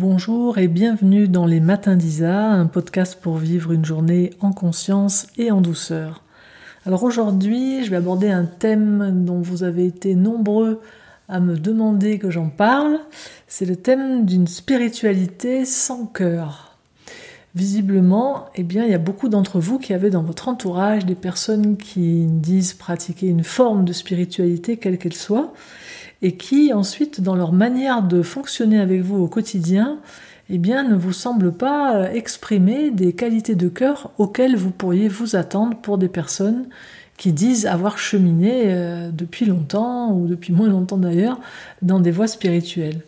Bonjour et bienvenue dans les Matins d'Isa, un podcast pour vivre une journée en conscience et en douceur. Alors aujourd'hui, je vais aborder un thème dont vous avez été nombreux à me demander que j'en parle. C'est le thème d'une spiritualité sans cœur. Visiblement, eh bien, il y a beaucoup d'entre vous qui avez dans votre entourage des personnes qui disent pratiquer une forme de spiritualité, quelle qu'elle soit, et qui ensuite, dans leur manière de fonctionner avec vous au quotidien, eh bien, ne vous semblent pas euh, exprimer des qualités de cœur auxquelles vous pourriez vous attendre pour des personnes qui disent avoir cheminé euh, depuis longtemps, ou depuis moins longtemps d'ailleurs, dans des voies spirituelles.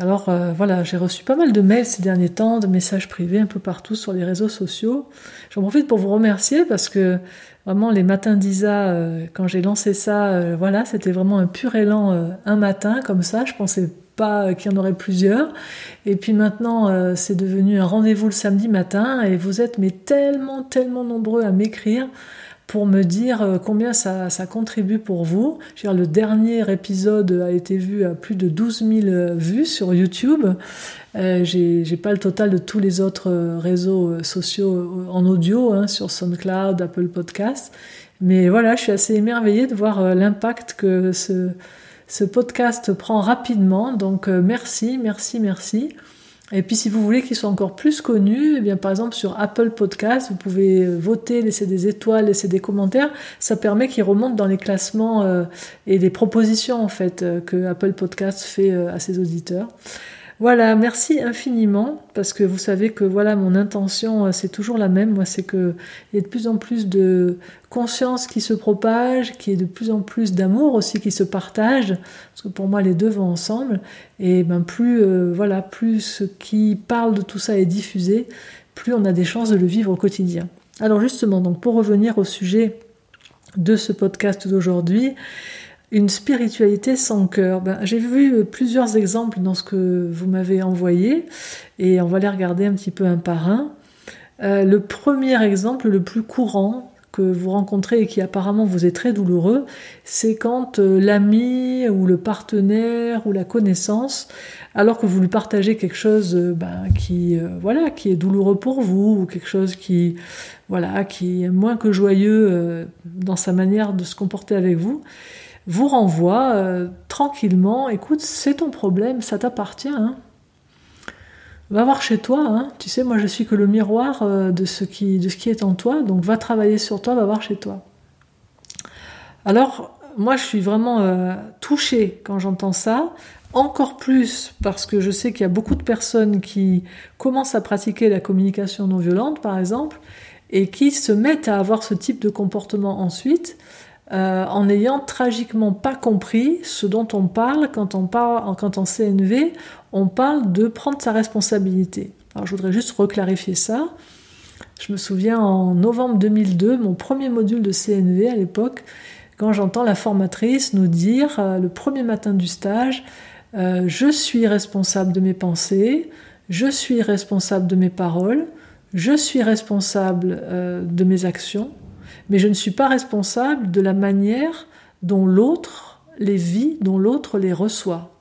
Alors euh, voilà, j'ai reçu pas mal de mails ces derniers temps, de messages privés un peu partout sur les réseaux sociaux. J'en profite pour vous remercier parce que Vraiment, les matins d'Isa, euh, quand j'ai lancé ça, euh, voilà, c'était vraiment un pur élan euh, un matin, comme ça. Je pensais pas qu'il y en aurait plusieurs. Et puis maintenant, c'est devenu un rendez-vous le samedi matin. Et vous êtes mais tellement, tellement nombreux à m'écrire pour me dire combien ça, contribue pour vous. Je veux dire, le dernier épisode a été vu à plus de 12 000 vues sur YouTube. Euh, j'ai pas le total de tous les autres euh, réseaux euh, sociaux en audio, hein, sur SoundCloud, Apple Podcast. Mais voilà, je suis assez émerveillée de voir l'impact que ce podcast prend rapidement. Donc merci, merci, merci. Et puis si vous voulez qu'il soit encore plus connu, eh bien par exemple sur Apple Podcast, vous pouvez voter, laisser des étoiles, laisser des commentaires. Ça permet qu'il remonte dans les classements et les propositions en fait que Apple Podcast fait à ses auditeurs. Voilà, merci infiniment parce que vous savez que voilà mon intention euh, c'est toujours la même. Moi, c'est que il y ait de plus en plus de conscience qui se propage, qu'il y ait de plus en plus d'amour aussi qui se partage. Parce que pour moi, les deux vont ensemble. Et ben plus euh, voilà, plus ce qui parle de tout ça est diffusé, plus on a des chances de le vivre au quotidien. Alors justement, donc pour revenir au sujet de ce podcast d'aujourd'hui, une spiritualité sans cœur. Ben, J'ai vu euh, plusieurs exemples dans ce que vous m'avez envoyé et on va les regarder un petit peu un par un. Euh, le premier exemple, le plus courant que vous rencontrez et qui apparemment vous est très douloureux, c'est quand euh, l'ami ou le partenaire ou la connaissance, alors que vous lui partagez quelque chose ben, qui voilà qui est douloureux pour vous ou quelque chose qui voilà qui est moins que joyeux dans sa manière de se comporter avec vous, vous renvoie euh, tranquillement, écoute, c'est ton problème, ça t'appartient. Hein. Va voir chez toi, hein. tu sais, moi je suis que le miroir euh, de, ce qui, est en toi, donc va travailler sur toi, va voir chez toi. Alors, moi je suis vraiment euh, touchée quand j'entends ça, encore plus parce que je sais qu'il y a beaucoup de personnes qui commencent à pratiquer la communication non violente, par exemple, et qui se mettent à avoir ce type de comportement ensuite, euh, en n'ayant tragiquement pas compris ce dont on parle quand on parle quand en CNV, on parle de prendre sa responsabilité. Alors je voudrais juste reclarifier ça. Je me souviens en novembre 2002, mon premier module de CNV à l'époque, quand j'entends la formatrice nous dire euh, le premier matin du stage, euh, je suis responsable de mes pensées, je suis responsable de mes paroles, je suis responsable de mes actions, mais je ne suis pas responsable de la manière dont l'autre les vit, dont l'autre les reçoit.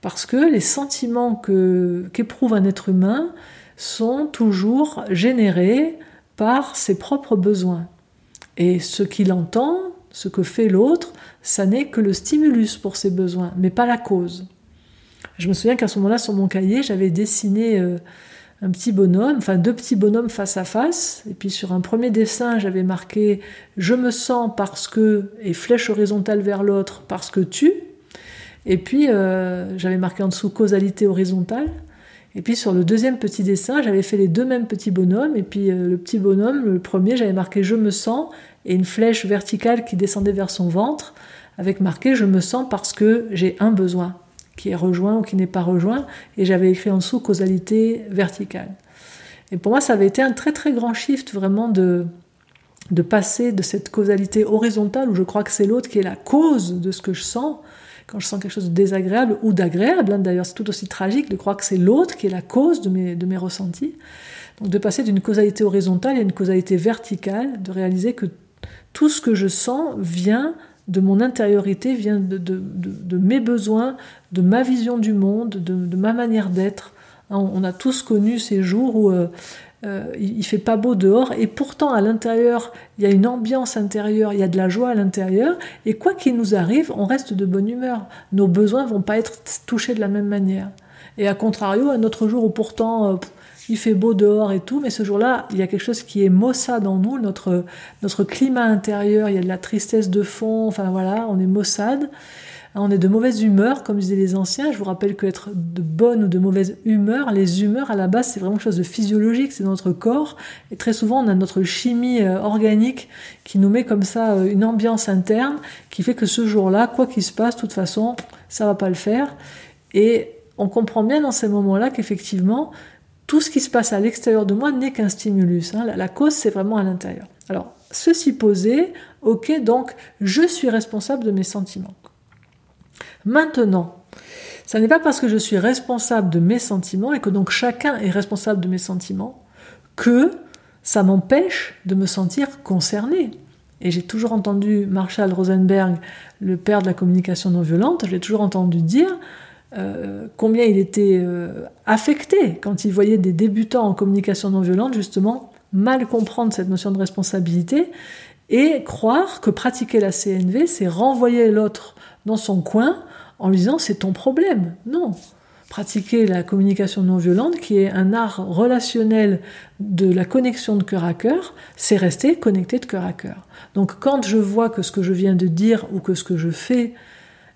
Parce que les sentiments qu'éprouve un être humain sont toujours générés par ses propres besoins. Et ce qu'il entend, ce que fait l'autre, ça n'est que le stimulus pour ses besoins, mais pas la cause. Je me souviens qu'à ce moment-là, sur mon cahier, j'avais dessiné euh, un petit bonhomme, enfin deux petits bonhommes face à face. Et puis sur un premier dessin, j'avais marqué je me sens parce que et flèche horizontale vers l'autre parce que tu. Et puis euh, j'avais marqué en dessous causalité horizontale. Et puis sur le deuxième petit dessin, j'avais fait les deux mêmes petits bonhommes. Et puis euh, le petit bonhomme, le premier, j'avais marqué je me sens et une flèche verticale qui descendait vers son ventre avec marqué je me sens parce que j'ai un besoin qui est rejoint ou qui n'est pas rejoint, et j'avais écrit en dessous causalité verticale. Et pour moi, ça avait été un très très grand shift vraiment de, de passer de cette causalité horizontale où je crois que c'est l'autre qui est la cause de ce que je sens, quand je sens quelque chose de désagréable ou d'agréable, hein, d'ailleurs c'est tout aussi tragique de croire que c'est l'autre qui est la cause de mes, de mes ressentis. Donc de passer d'une causalité horizontale à une causalité verticale, de réaliser que tout ce que je sens vient de mon intériorité, vient de, mes besoins, de ma vision du monde, de, ma manière d'être On a tous connu ces jours où euh, euh, il fait pas beau dehors et pourtant à l'intérieur il y a une ambiance intérieure, il y a de la joie à l'intérieur et quoi qu'il nous arrive, on reste de bonne humeur. Nos besoins vont pas être touchés de la même manière. Et à contrario, un autre jour où pourtant euh, il fait beau dehors et tout, mais ce jour-là, il y a quelque chose qui est maussade en nous, notre, notre climat intérieur, il y a de la tristesse de fond, enfin voilà, on est maussade. On est de mauvaise humeur, comme disaient les anciens. Je vous rappelle que être de bonne ou de mauvaise humeur, les humeurs à la base, c'est vraiment quelque chose de physiologique, c'est notre corps. Et très souvent, on a notre chimie euh, organique qui nous met comme ça euh, une ambiance interne qui fait que ce jour-là, quoi qu'il se passe, de toute façon, ça va pas le faire. Et on comprend bien dans ces moments-là qu'effectivement, tout ce qui se passe à l'extérieur de moi n'est qu'un stimulus. Hein. La, cause, c'est vraiment à l'intérieur. Alors, ceci posé, ok, donc je suis responsable de mes sentiments. Maintenant, ça n'est pas parce que je suis responsable de mes sentiments et que donc chacun est responsable de mes sentiments que ça m'empêche de me sentir concerné. Et j'ai toujours entendu Marshall Rosenberg, le père de la communication non violente, je l'ai toujours entendu dire euh, combien il était euh, affecté quand il voyait des débutants en communication non violente justement mal comprendre cette notion de responsabilité et croire que pratiquer la CNV, c'est renvoyer l'autre dans son coin en lui disant c'est ton problème. Non. Pratiquer la communication non violente, qui est un art relationnel de la connexion de cœur à cœur, c'est rester connecté de cœur à cœur. Donc quand je vois que ce que je viens de dire ou que ce que je fais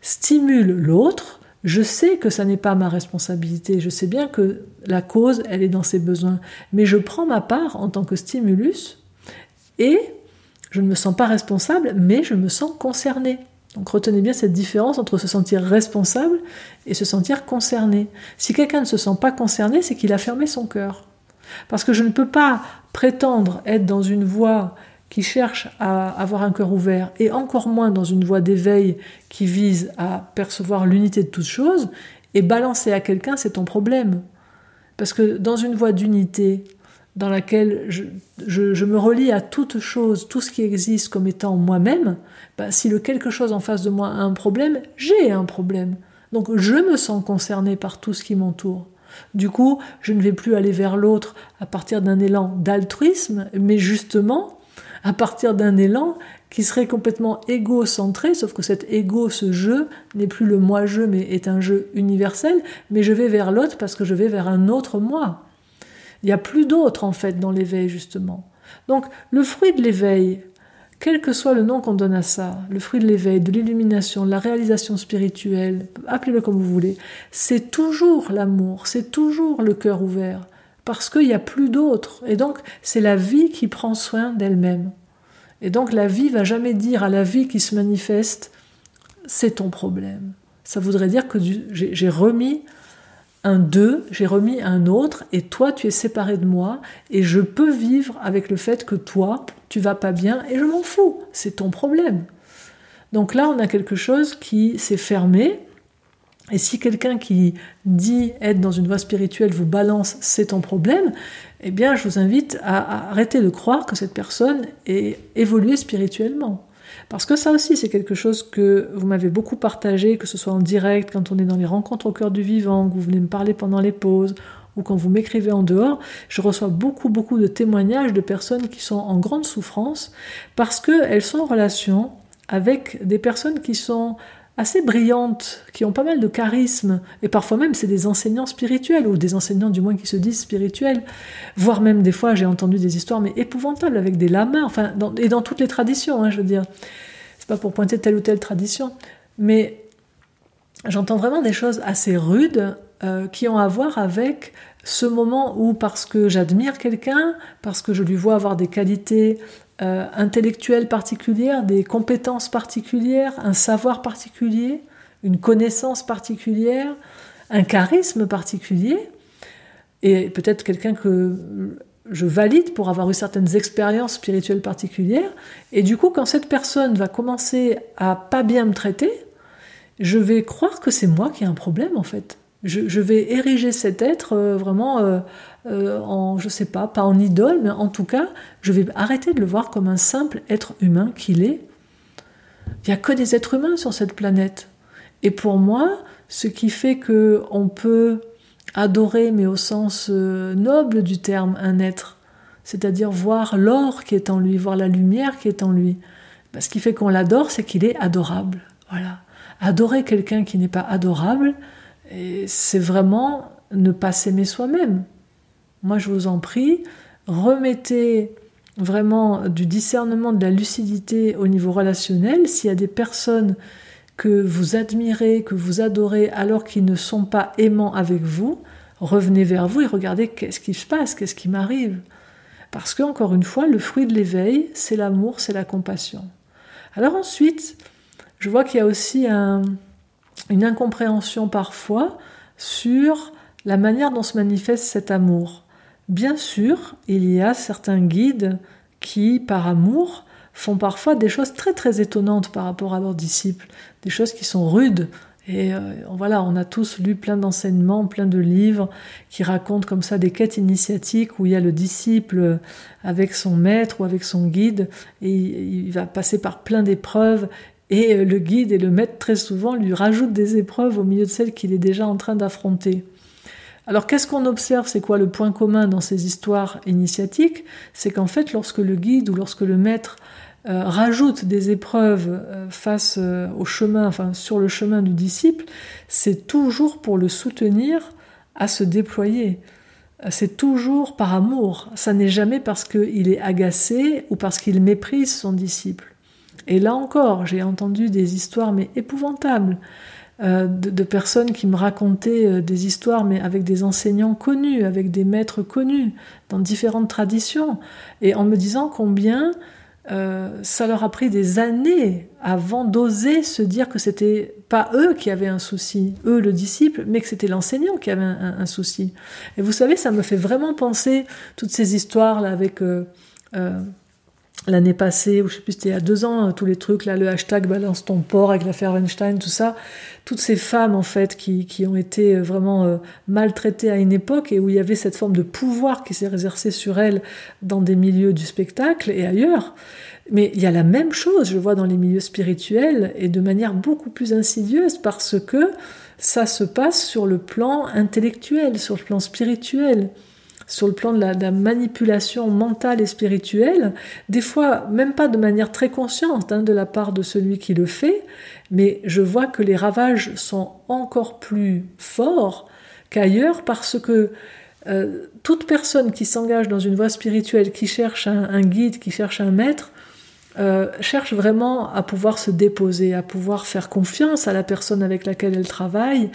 stimule l'autre, je sais que ça n'est pas ma responsabilité, je sais bien que la cause, elle est dans ses besoins, mais je prends ma part en tant que stimulus et je ne me sens pas responsable, mais je me sens concerné. Donc retenez bien cette différence entre se sentir responsable et se sentir concerné. Si quelqu'un ne se sent pas concerné, c'est qu'il a fermé son cœur. Parce que je ne peux pas prétendre être dans une voie qui cherche à avoir un cœur ouvert, et encore moins dans une voie d'éveil qui vise à percevoir l'unité de toutes choses, et balancer à quelqu'un, c'est ton problème. Parce que dans une voie d'unité, dans laquelle je, me relie à toute chose, tout ce qui existe comme étant moi-même, bah, si le quelque chose en face de moi a un problème, j'ai un problème. Donc je me sens concerné par tout ce qui m'entoure. Du coup, je ne vais plus aller vers l'autre à partir d'un élan d'altruisme, mais justement à partir d'un élan qui serait complètement égocentré, sauf que cet égo, ce jeu, n'est plus le moi-je, mais est un jeu universel, mais je vais vers l'autre parce que je vais vers un autre moi. Il n'y a plus d'autre en fait dans l'éveil justement. Donc le fruit de l'éveil, quel que soit le nom qu'on donne à ça, le fruit de l'éveil, de l'illumination, de la réalisation spirituelle, appelez-le comme vous voulez, c'est toujours l'amour, c'est toujours le cœur ouvert, parce qu'il n'y a plus d'autre. Et donc c'est la vie qui prend soin d'elle-même. Et donc la vie va jamais dire à la vie qui se manifeste, c'est ton problème. Ça voudrait dire que j'ai remis un deux, j'ai remis un autre, et toi tu es séparé de moi, et je peux vivre avec le fait que toi tu vas pas bien, et je m'en fous, c'est ton problème. Donc là on a quelque chose qui s'est fermé, et si quelqu'un qui dit être dans une voie spirituelle vous balance c'est ton problème, eh bien je vous invite à arrêter de croire que cette personne est évoluée spirituellement. Parce que ça aussi, c'est quelque chose que vous m'avez beaucoup partagé, que ce soit en direct, quand on est dans les rencontres au cœur du vivant, que vous venez me parler pendant les pauses, ou quand vous m'écrivez en dehors, je reçois beaucoup, beaucoup de témoignages de personnes qui sont en grande souffrance parce qu'elles sont en relation avec des personnes qui sont assez brillantes, qui ont pas mal de charisme, et parfois même c'est des enseignants spirituels, ou des enseignants du moins qui se disent spirituels, voire même des fois j'ai entendu des histoires mais épouvantables avec des lamas, enfin, et dans toutes les traditions, hein, je veux dire, c'est pas pour pointer telle ou telle tradition, mais j'entends vraiment des choses assez rudes euh, qui ont à voir avec ce moment où, parce que j'admire quelqu'un, parce que je lui vois avoir des qualités euh, intellectuelles particulières, des compétences particulières, un savoir particulier, une connaissance particulière, un charisme particulier, et peut-être quelqu'un que je valide pour avoir eu certaines expériences spirituelles particulières. Et du coup, quand cette personne va commencer à pas bien me traiter, je vais croire que c'est moi qui ai un problème en fait. Je, vais ériger cet être euh, vraiment euh, euh, en, je sais pas, pas en idole, mais en tout cas, je vais arrêter de le voir comme un simple être humain qu'il est. Il n'y a que des êtres humains sur cette planète. Et pour moi, ce qui fait que on peut adorer, mais au sens euh, noble du terme, un être, c'est-à-dire voir l'or qui est en lui, voir la lumière qui est en lui. Ben, ce qui fait qu'on l'adore, c'est qu'il est adorable. Voilà. Adorer quelqu'un qui n'est pas adorable, c'est vraiment ne pas s'aimer soi-même. Moi, je vous en prie, remettez vraiment du discernement, de la lucidité au niveau relationnel. S'il y a des personnes que vous admirez, que vous adorez, alors qu'ils ne sont pas aimants avec vous, revenez vers vous et regardez qu'est-ce qui se passe, qu'est-ce qui m'arrive. Parce que, encore une fois, le fruit de l'éveil, c'est l'amour, c'est la compassion. Alors ensuite, je vois qu'il y a aussi une incompréhension parfois sur la manière dont se manifeste cet amour. Bien sûr, il y a certains guides qui, par amour, font parfois des choses très très étonnantes par rapport à leurs disciples, des choses qui sont rudes. Et euh, voilà, on a tous lu plein d'enseignements, plein de livres qui racontent comme ça des quêtes initiatiques où il y a le disciple avec son maître ou avec son guide et il va passer par plein d'épreuves et le guide et le maître très souvent lui rajoutent des épreuves au milieu de celles qu'il est déjà en train d'affronter. Alors qu'est-ce qu'on observe? C'est quoi le point commun dans ces histoires initiatiques? C'est qu'en fait, lorsque le guide ou lorsque le maître euh, rajoute des épreuves euh, face euh, au chemin, enfin sur le chemin du disciple, c'est toujours pour le soutenir à se déployer. C'est toujours par amour. Ça n'est jamais parce qu'il est agacé ou parce qu'il méprise son disciple. Et là encore, j'ai entendu des histoires mais épouvantables euh, de, personnes qui me racontaient euh, des histoires, mais avec des enseignants connus, avec des maîtres connus, dans différentes traditions, et en me disant combien euh, ça leur a pris des années avant d'oser se dire que c'était pas eux qui avaient un souci, eux le disciple, mais que c'était l'enseignant qui avait un, souci. Et vous savez, ça me fait vraiment penser toutes ces histoires là avec l'année passée, ou je sais plus, c'était il y a deux ans, tous les trucs, là, le hashtag balance ton porc avec l'affaire Weinstein, tout ça, toutes ces femmes, en fait, qui, qui ont été euh, vraiment euh, maltraitées à une époque et où il y avait cette forme de pouvoir qui s'est exercé sur elles dans des milieux du spectacle et ailleurs. Mais il y a la même chose, je vois, dans les milieux spirituels et de manière beaucoup plus insidieuse parce que ça se passe sur le plan intellectuel, sur le plan spirituel sur le plan de la, manipulation mentale et spirituelle, des fois même pas de manière très consciente hein, de la part de celui qui le fait, mais je vois que les ravages sont encore plus forts qu'ailleurs parce que euh, toute personne qui s'engage dans une voie spirituelle, qui cherche un guide, qui cherche un maître, euh, cherche vraiment à pouvoir se déposer, à pouvoir faire confiance à la personne avec laquelle elle travaille,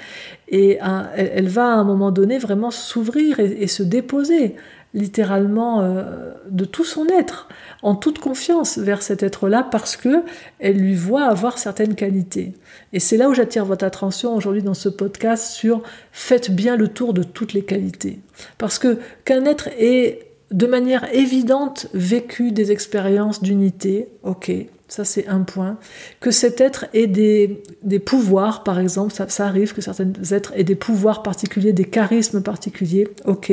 et elle, va à un moment donné vraiment s'ouvrir et, se déposer littéralement euh, de tout son être, en toute confiance vers cet être-là, parce que elle lui voit avoir certaines qualités. Et c'est là où j'attire votre attention aujourd'hui dans ce podcast sur faites bien le tour de toutes les qualités, parce que qu'un être est de manière évidente vécu des expériences d'unité, ok, ça c'est un point, que cet être ait des, des pouvoirs, par exemple, ça, arrive que certains êtres aient des pouvoirs particuliers, des charismes particuliers, ok,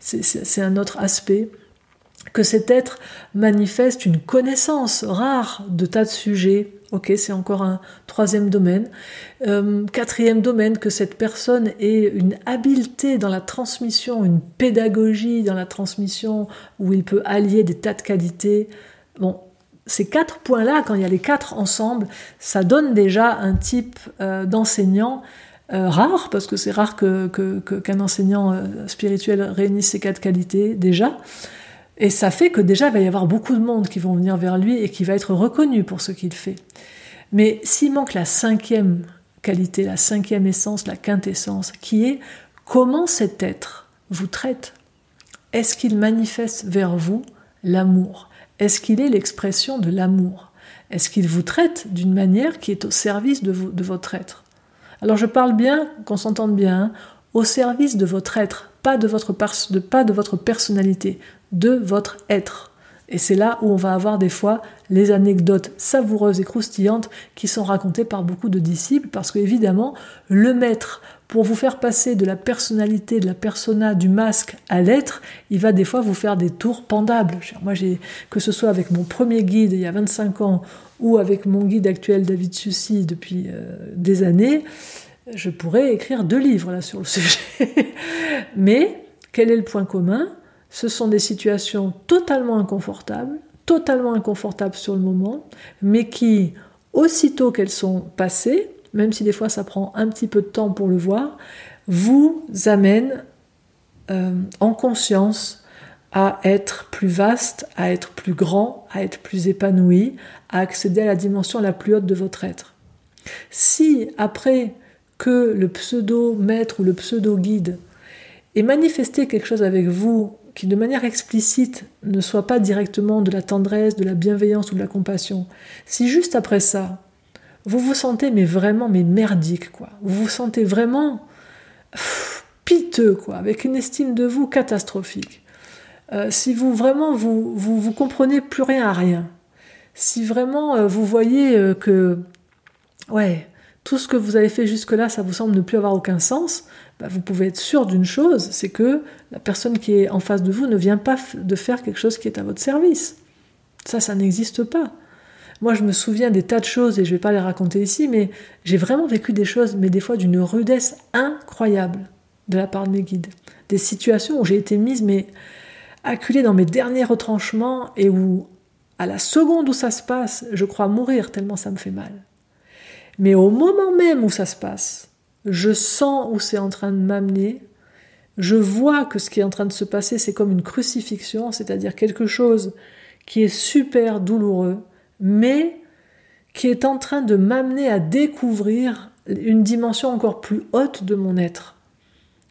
c'est un autre aspect, que cet être manifeste une connaissance rare de tas de sujets, Ok, c'est encore un troisième domaine. Euh, quatrième domaine, que cette personne ait une habileté dans la transmission, une pédagogie dans la transmission, où il peut allier des tas de qualités. Bon, ces quatre points-là, quand il y a les quatre ensemble, ça donne déjà un type euh, d'enseignant euh, rare, parce que c'est rare qu'un que, enseignant spirituel réunisse ces quatre qualités déjà. Et ça fait que déjà, il va y avoir beaucoup de monde qui vont venir vers lui et qui va être reconnu pour ce qu'il fait. Mais s'il manque la cinquième qualité, la cinquième essence, la quintessence, qui est comment cet être vous traite? Est-ce qu'il manifeste vers vous l'amour? Est-ce qu'il est l'expression de l'amour? Est-ce qu'il vous traite d'une manière qui est au service de, votre être? Alors je parle bien, qu'on s'entende bien, hein, au service de votre être, pas de votre, pas de votre personnalité, de votre être. Et c'est là où on va avoir des fois les anecdotes savoureuses et croustillantes qui sont racontées par beaucoup de disciples, parce qu'évidemment, le maître, pour vous faire passer de la personnalité, de la persona, du masque à l'être, il va des fois vous faire des tours pendables. Moi, j'ai, que ce soit avec mon premier guide il y a 25 ans ou avec mon guide actuel David Sucy depuis euh, des années, je pourrais écrire deux livres là sur le sujet. Mais quel est le point commun? Ce sont des situations totalement inconfortables, totalement inconfortables sur le moment, mais qui, aussitôt qu'elles sont passées, même si des fois ça prend un petit peu de temps pour le voir, vous amènent euh, en conscience à être plus vaste, à être plus grand, à être plus épanoui, à accéder à la dimension la plus haute de votre être. Si après que le pseudo-maître ou le pseudo-guide ait manifesté quelque chose avec vous qui de manière explicite ne soit pas directement de la tendresse, de la bienveillance ou de la compassion, si juste après ça, vous vous sentez mais vraiment mais merdique quoi, vous vous sentez vraiment piteux quoi, avec une estime de vous catastrophique, euh, si vous vraiment vous, vous, vous comprenez plus rien à rien, si vraiment euh, vous voyez euh, que, ouais, tout ce que vous avez fait jusque-là, ça vous semble ne plus avoir aucun sens, bah, vous pouvez être sûr d'une chose, c'est que la personne qui est en face de vous ne vient pas de faire quelque chose qui est à votre service. Ça, ça n'existe pas. Moi, je me souviens des tas de choses, et je ne vais pas les raconter ici, mais j'ai vraiment vécu des choses, mais des fois d'une rudesse incroyable de la part de mes guides. Des situations où j'ai été mise, mais acculée dans mes derniers retranchements, et où à la seconde où ça se passe, je crois mourir tellement ça me fait mal. Mais au moment même où ça se passe, je sens où c'est en train de m'amener, je vois que ce qui est en train de se passer, c'est comme une crucifixion, c'est-à-dire quelque chose qui est super douloureux, mais qui est en train de m'amener à découvrir une dimension encore plus haute de mon être.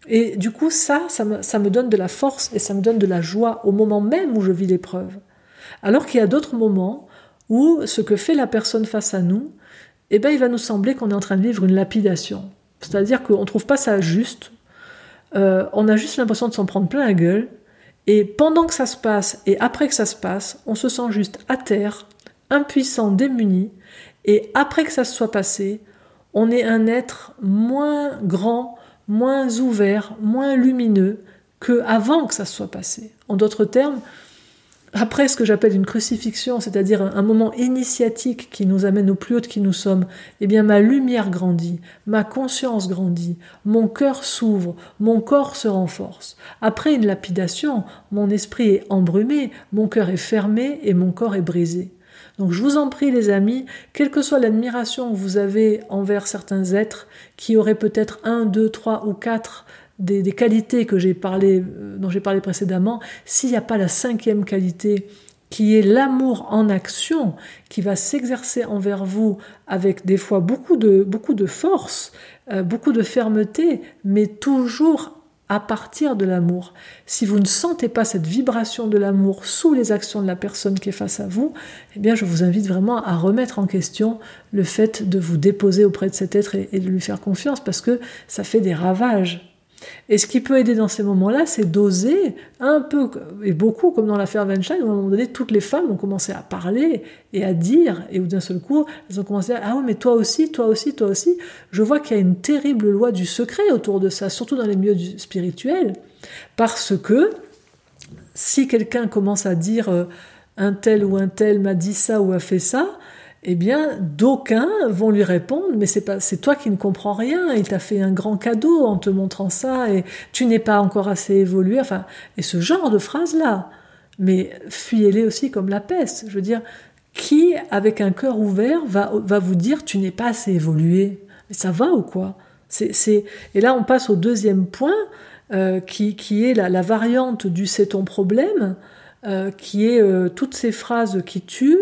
Et du coup, ça, ça me, me donne de la force et ça me donne de la joie au moment même où je vis l'épreuve. Alors qu'il y a d'autres moments où ce que fait la personne face à nous, eh ben, il va nous sembler qu'on est en train de vivre une lapidation. C'est-à-dire qu'on ne trouve pas ça juste, euh, on a juste l'impression de s'en prendre plein la gueule, et pendant que ça se passe et après que ça se passe, on se sent juste à terre, impuissant, démuni, et après que ça se soit passé, on est un être moins grand, moins ouvert, moins lumineux que avant que ça se soit passé. En d'autres termes, après ce que j'appelle une crucifixion, c'est-à-dire un, moment initiatique qui nous amène au plus haut qui nous sommes, eh bien ma lumière grandit, ma conscience grandit, mon cœur s'ouvre, mon corps se renforce. Après une lapidation, mon esprit est embrumé, mon cœur est fermé et mon corps est brisé. Donc je vous en prie les amis, quelle que soit l'admiration que vous avez envers certains êtres qui auraient peut-être un, deux, trois ou quatre des, qualités que j'ai euh, dont j'ai parlé précédemment, s'il n'y a pas la cinquième qualité qui est l'amour en action, qui va s'exercer envers vous avec des fois beaucoup de, beaucoup de force, euh, beaucoup de fermeté, mais toujours à partir de l'amour. Si vous ne sentez pas cette vibration de l'amour sous les actions de la personne qui est face à vous, eh bien je vous invite vraiment à remettre en question le fait de vous déposer auprès de cet être et de lui faire confiance parce que ça fait des ravages et ce qui peut aider dans ces moments-là, c'est d'oser un peu, et beaucoup, comme dans l'affaire Weinstein, où à un moment donné, toutes les femmes ont commencé à parler et à dire, et d'un seul coup, elles ont commencé à Ah oui, mais toi aussi, toi aussi, toi aussi. Je vois qu'il y a une terrible loi du secret autour de ça, surtout dans les milieux spirituels, parce que si quelqu'un commence à dire euh, un tel ou un tel m'a dit ça ou a fait ça, eh bien, d'aucuns vont lui répondre, mais c'est pas, c'est toi qui ne comprends rien, il t'a fait un grand cadeau en te montrant ça, et tu n'es pas encore assez évolué, enfin, et ce genre de phrases-là. Mais fuyez-les aussi comme la peste. Je veux dire, qui, avec un cœur ouvert, va, va vous dire tu n'es pas assez évolué? Mais ça va ou quoi? C'est, c'est... Et là, on passe au deuxième point, euh, qui, qui est la, la, variante du c'est ton problème, euh, qui est euh, toutes ces phrases qui tuent,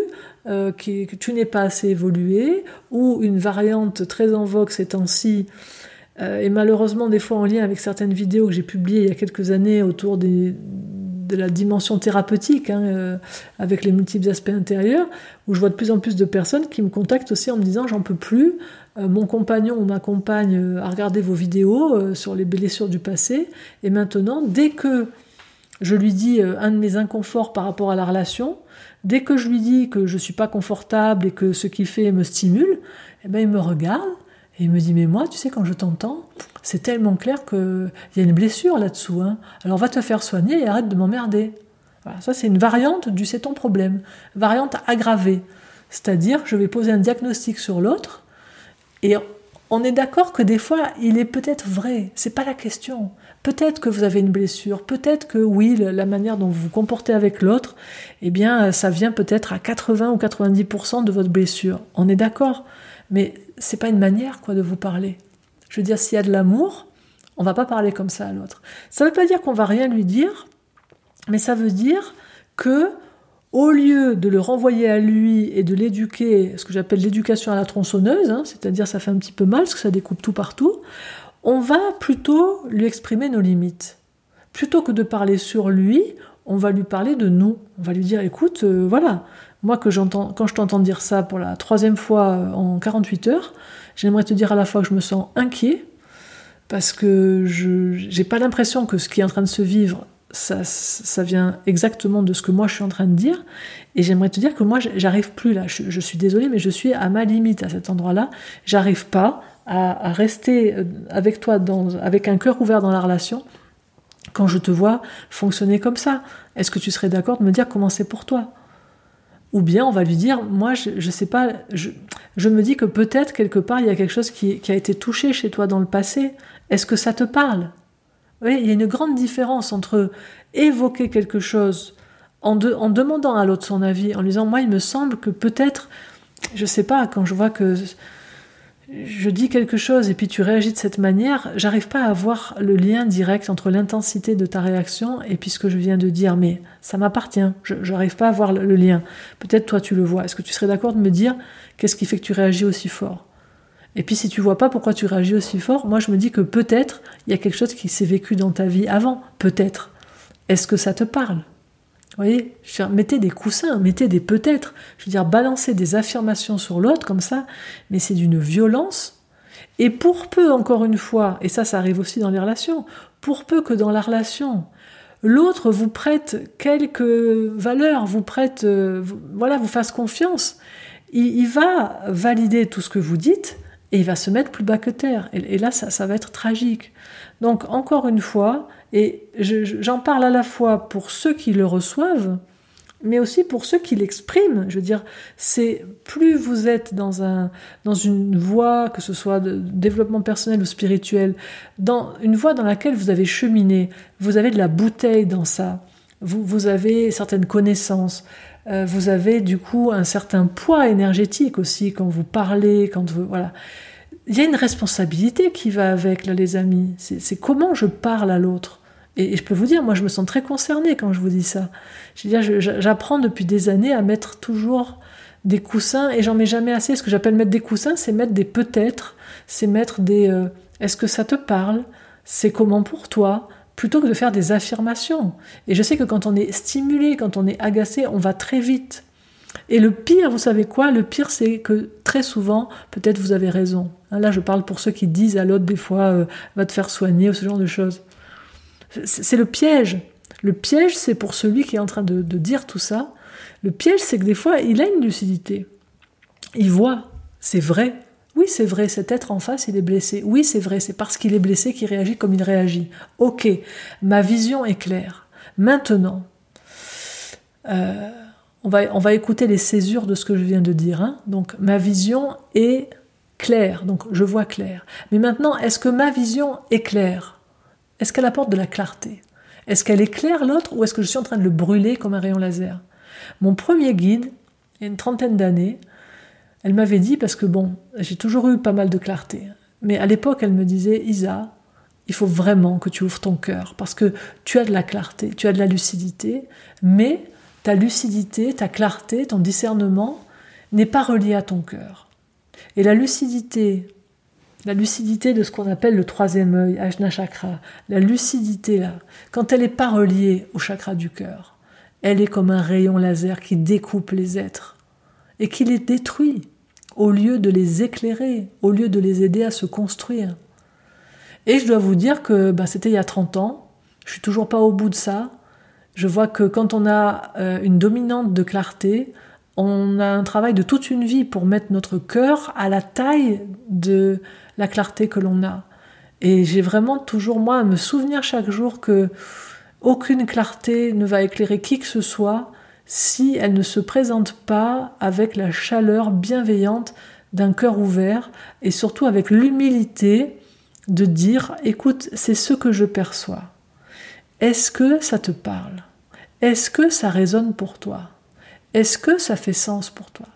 euh, que tu n'es pas assez évolué, ou une variante très en vogue ces temps-ci, et malheureusement des fois en lien avec certaines vidéos que j'ai publiées il y a quelques années autour de la dimension thérapeutique, hein, avec les multiples aspects intérieurs, où je vois de plus en plus de personnes qui me contactent aussi en me disant j'en peux plus, mon compagnon ou ma compagne a regardé vos vidéos sur les blessures du passé, et maintenant, dès que je lui dis un de mes inconforts par rapport à la relation, Dès que je lui dis que je suis pas confortable et que ce qu'il fait me stimule, eh ben il me regarde et il me dit mais moi tu sais quand je t'entends c'est tellement clair qu'il y a une blessure là-dessous. Hein. Alors va te faire soigner et arrête de m'emmerder. Voilà, ça c'est une variante du c'est ton problème, variante aggravée. C'est-à-dire je vais poser un diagnostic sur l'autre et on est d'accord que des fois, il est peut-être vrai. C'est pas la question. Peut-être que vous avez une blessure. Peut-être que oui, la manière dont vous vous comportez avec l'autre, eh bien, ça vient peut-être à 80 ou 90% de votre blessure. On est d'accord. Mais c'est pas une manière, quoi, de vous parler. Je veux dire, s'il y a de l'amour, on va pas parler comme ça à l'autre. Ça veut pas dire qu'on va rien lui dire, mais ça veut dire que au lieu de le renvoyer à lui et de l'éduquer, ce que j'appelle l'éducation à la tronçonneuse, hein, c'est-à-dire ça fait un petit peu mal parce que ça découpe tout partout, on va plutôt lui exprimer nos limites. Plutôt que de parler sur lui, on va lui parler de nous. On va lui dire, écoute, euh, voilà, moi que j'entends, quand je t'entends dire ça pour la troisième fois euh, en 48 heures, j'aimerais te dire à la fois que je me sens inquiet, parce que je n'ai pas l'impression que ce qui est en train de se vivre ça, ça, vient exactement de ce que moi je suis en train de dire. Et j'aimerais te dire que moi, j'arrive plus là. Je, suis désolée, mais je suis à ma limite à cet endroit-là. J'arrive pas à, rester euh, avec toi dans, avec un cœur ouvert dans la relation quand je te vois fonctionner comme ça. Est-ce que tu serais d'accord de me dire comment c'est pour toi? Ou bien on va lui dire, moi, je, ne sais pas, je, je, me dis que peut-être quelque part il y a quelque chose qui, a été touché chez toi dans le passé. Est-ce que ça te parle? Il y a une grande différence entre évoquer quelque chose en, demandant à l'autre son avis, en lui disant Moi, il me semble que peut-être, je sais pas, quand je vois que je dis quelque chose et puis tu réagis de cette manière, j'arrive pas à voir le lien direct entre l'intensité de ta réaction et puis ce que je viens de dire. Mais ça m'appartient, je n'arrive pas à voir le lien. Peut-être toi tu le vois. Est-ce que tu serais d'accord de me dire qu'est-ce qui fait que tu réagis aussi fort? Et puis si tu vois pas pourquoi tu réagis aussi fort, moi je me dis que peut-être il y a quelque chose qui s'est vécu dans ta vie avant, peut-être. Est-ce que ça te parle? Vous voyez, mettez des coussins, mettez des peut-être. Je veux dire, balancer des affirmations sur l'autre comme ça, mais c'est d'une violence. Et pour peu, encore une fois, et ça, ça arrive aussi dans les relations, pour peu que dans la relation, l'autre vous prête quelques valeurs, vous prête, euh, voilà, vous fasse confiance, il va valider tout ce que vous dites, et il va se mettre plus bas que terre. Et, là, ça, ça, va être tragique. Donc, encore une fois, et j'en parle à la fois pour ceux qui le reçoivent, mais aussi pour ceux qui l'expriment. Je veux dire, c'est plus vous êtes dans, un, dans une voie, que ce soit de développement personnel ou spirituel, dans une voie dans laquelle vous avez cheminé, vous avez de la bouteille dans ça, vous, vous avez certaines connaissances, euh, vous avez du coup un certain poids énergétique aussi quand vous parlez, quand vous voilà. Il y a une responsabilité qui va avec là, les amis. C'est comment je parle à l'autre. Et, je peux vous dire, moi, je me sens très concernée quand je vous dis ça. J'apprends depuis des années à mettre toujours des coussins et j'en mets jamais assez. Ce que j'appelle mettre des coussins, c'est mettre des peut-être, c'est mettre des euh, est-ce que ça te parle, c'est comment pour toi, plutôt que de faire des affirmations. Et je sais que quand on est stimulé, quand on est agacé, on va très vite. Et le pire, vous savez quoi? Le pire, c'est que très souvent, peut-être vous avez raison. Hein, là, je parle pour ceux qui disent à l'autre des fois, euh, va te faire soigner ou ce genre de choses. C'est le piège. Le piège, c'est pour celui qui est en train de, dire tout ça. Le piège, c'est que des fois, il a une lucidité. Il voit, c'est vrai, oui, c'est vrai, cet être en face, il est blessé. Oui, c'est vrai, c'est parce qu'il est blessé qu'il réagit comme il réagit. Ok, ma vision est claire. Maintenant, euh, on, va, on, va, écouter les césures de ce que je viens de dire. Hein. Donc, ma vision est claire, donc je vois clair. Mais maintenant, est-ce que ma vision est claire? Est-ce qu'elle apporte de la clarté? Est-ce qu'elle éclaire l'autre ou est-ce que je suis en train de le brûler comme un rayon laser? Mon premier guide, il y a une trentaine d'années, elle m'avait dit, parce que bon, j'ai toujours eu pas mal de clarté, mais à l'époque, elle me disait, Isa, il faut vraiment que tu ouvres ton cœur, parce que tu as de la clarté, tu as de la lucidité, mais ta lucidité, ta clarté, ton discernement n'est pas relié à ton cœur. Et la lucidité, la lucidité de ce qu'on appelle le troisième œil, Ajna Chakra, la lucidité là, quand elle n'est pas reliée au chakra du cœur, elle est comme un rayon laser qui découpe les êtres et qui les détruit au lieu de les éclairer, au lieu de les aider à se construire. Et je dois vous dire que bah, c'était il y a 30 ans, je suis toujours pas au bout de ça. Je vois que quand on a euh, une dominante de clarté, on a un travail de toute une vie pour mettre notre cœur à la taille de la clarté que l'on a. Et j'ai vraiment toujours moi à me souvenir chaque jour que aucune clarté ne va éclairer qui que ce soit si elle ne se présente pas avec la chaleur bienveillante d'un cœur ouvert et surtout avec l'humilité de dire écoute, c'est ce que je perçois. Est-ce que ça te parle? Est-ce que ça résonne pour toi? Est-ce que ça fait sens pour toi?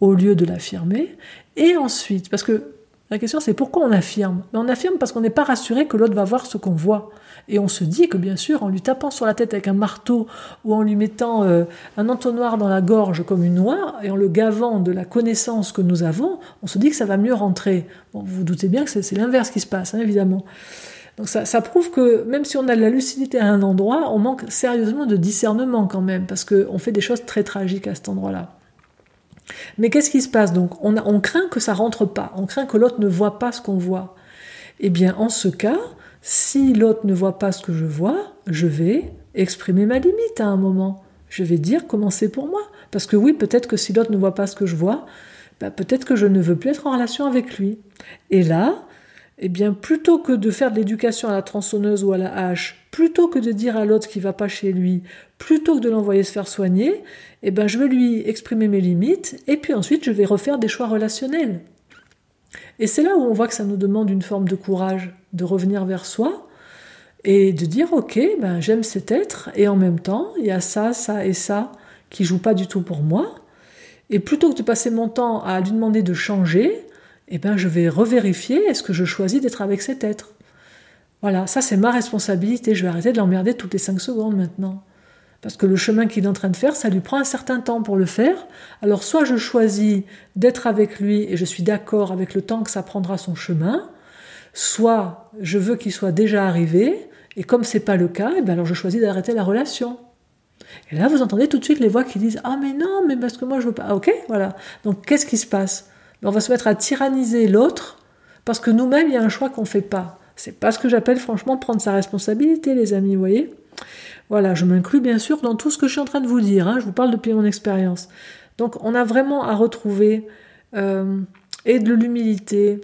Au lieu de l'affirmer. Et ensuite, parce que la question c'est pourquoi on affirme? On affirme parce qu'on n'est pas rassuré que l'autre va voir ce qu'on voit. Et on se dit que bien sûr, en lui tapant sur la tête avec un marteau ou en lui mettant euh, un entonnoir dans la gorge comme une noix et en le gavant de la connaissance que nous avons, on se dit que ça va mieux rentrer. vous vous doutez bien que c'est l'inverse qui se passe, hein, évidemment. Donc ça, ça, prouve que même si on a de la lucidité à un endroit, on manque sérieusement de discernement quand même, parce qu'on fait des choses très tragiques à cet endroit-là. Mais qu'est-ce qui se passe donc? On, craint que ça rentre pas, on craint que l'autre ne voit pas ce qu'on voit. Eh bien, en ce cas, si l'autre ne voit pas ce que je vois, je vais exprimer ma limite à un moment. Je vais dire comment c'est pour moi. Parce que oui, peut-être que si l'autre ne voit pas ce que je vois, bah, peut-être que je ne veux plus être en relation avec lui. Et là, eh bien, plutôt que de faire de l'éducation à la tronçonneuse ou à la hache, plutôt que de dire à l'autre qu'il va pas chez lui, plutôt que de l'envoyer se faire soigner, eh ben, je vais lui exprimer mes limites et puis ensuite je vais refaire des choix relationnels. Et c'est là où on voit que ça nous demande une forme de courage, de revenir vers soi et de dire ok, ben j'aime cet être et en même temps il y a ça, ça et ça qui jouent pas du tout pour moi. Et plutôt que de passer mon temps à lui demander de changer, eh ben je vais revérifier est-ce que je choisis d'être avec cet être. Voilà, ça c'est ma responsabilité. Je vais arrêter de l'emmerder toutes les cinq secondes maintenant. Parce que le chemin qu'il est en train de faire, ça lui prend un certain temps pour le faire. Alors soit je choisis d'être avec lui et je suis d'accord avec le temps que ça prendra son chemin, soit je veux qu'il soit déjà arrivé, et comme c'est pas le cas, eh bien alors je choisis d'arrêter la relation. Et là, vous entendez tout de suite les voix qui disent Ah, mais non, mais parce que moi je veux pas. Ah, ok, voilà. Donc qu'est-ce qui se passe? Ben, On va se mettre à tyranniser l'autre parce que nous-mêmes, il y a un choix qu'on fait pas. C'est pas ce que j'appelle franchement prendre sa responsabilité, les amis, vous voyez? Voilà, je m'inclus bien sûr dans tout ce que je suis en train de vous dire, hein. je vous parle depuis mon expérience. Donc on a vraiment à retrouver euh, et de l'humilité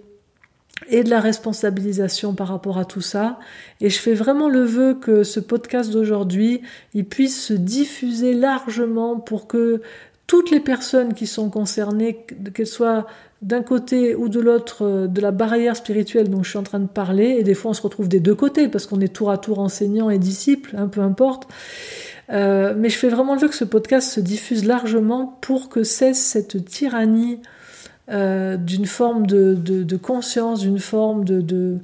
et de la responsabilisation par rapport à tout ça. Et je fais vraiment le vœu que ce podcast d'aujourd'hui, il puisse se diffuser largement pour que toutes les personnes qui sont concernées, qu'elles soient d'un côté ou de l'autre euh, de la barrière spirituelle dont je suis en train de parler, et des fois on se retrouve des deux côtés parce qu'on est tour à tour enseignant et disciple, hein, peu importe. Euh, mais je fais vraiment le vœu que ce podcast se diffuse largement pour que cesse cette tyrannie euh, d'une forme de, conscience, d'une forme de,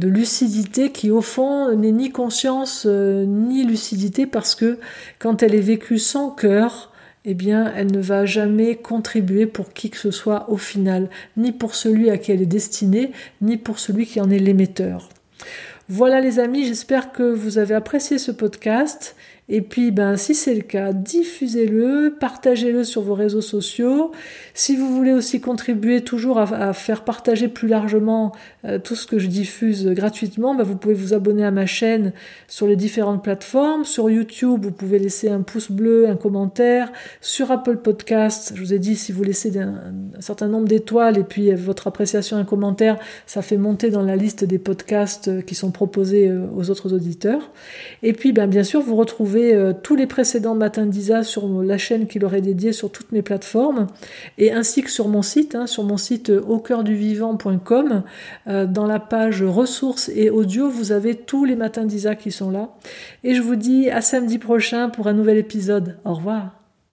lucidité qui au fond n'est ni conscience ni lucidité parce que quand elle est vécue sans cœur, eh bien, elle ne va jamais contribuer pour qui que ce soit au final, ni pour celui à qui elle est destinée, ni pour celui qui en est l'émetteur. Voilà les amis, j'espère que vous avez apprécié ce podcast et puis, ben, si c'est le cas, diffusez-le, partagez-le sur vos réseaux sociaux. Si vous voulez aussi contribuer toujours à, faire partager plus largement euh, tout ce que je diffuse gratuitement, ben, vous pouvez vous abonner à ma chaîne sur les différentes plateformes. Sur YouTube, vous pouvez laisser un pouce bleu, un commentaire. Sur Apple Podcast, je vous ai dit, si vous laissez un, certain nombre d'étoiles et puis euh, votre appréciation, un commentaire, ça fait monter dans la liste des podcasts euh, qui sont proposés aux autres auditeurs. Et puis, ben, bien sûr, vous retrouvez euh, tous les précédents matins d'Isa sur la chaîne qui leur est dédiée sur toutes mes plateformes et ainsi que sur mon site, hein, sur mon site euh, au cœur du vivant.com. Euh, dans la page ressources et audio, vous avez tous les matins d'Isa qui sont là. Et je vous dis à samedi prochain pour un nouvel épisode. Au revoir.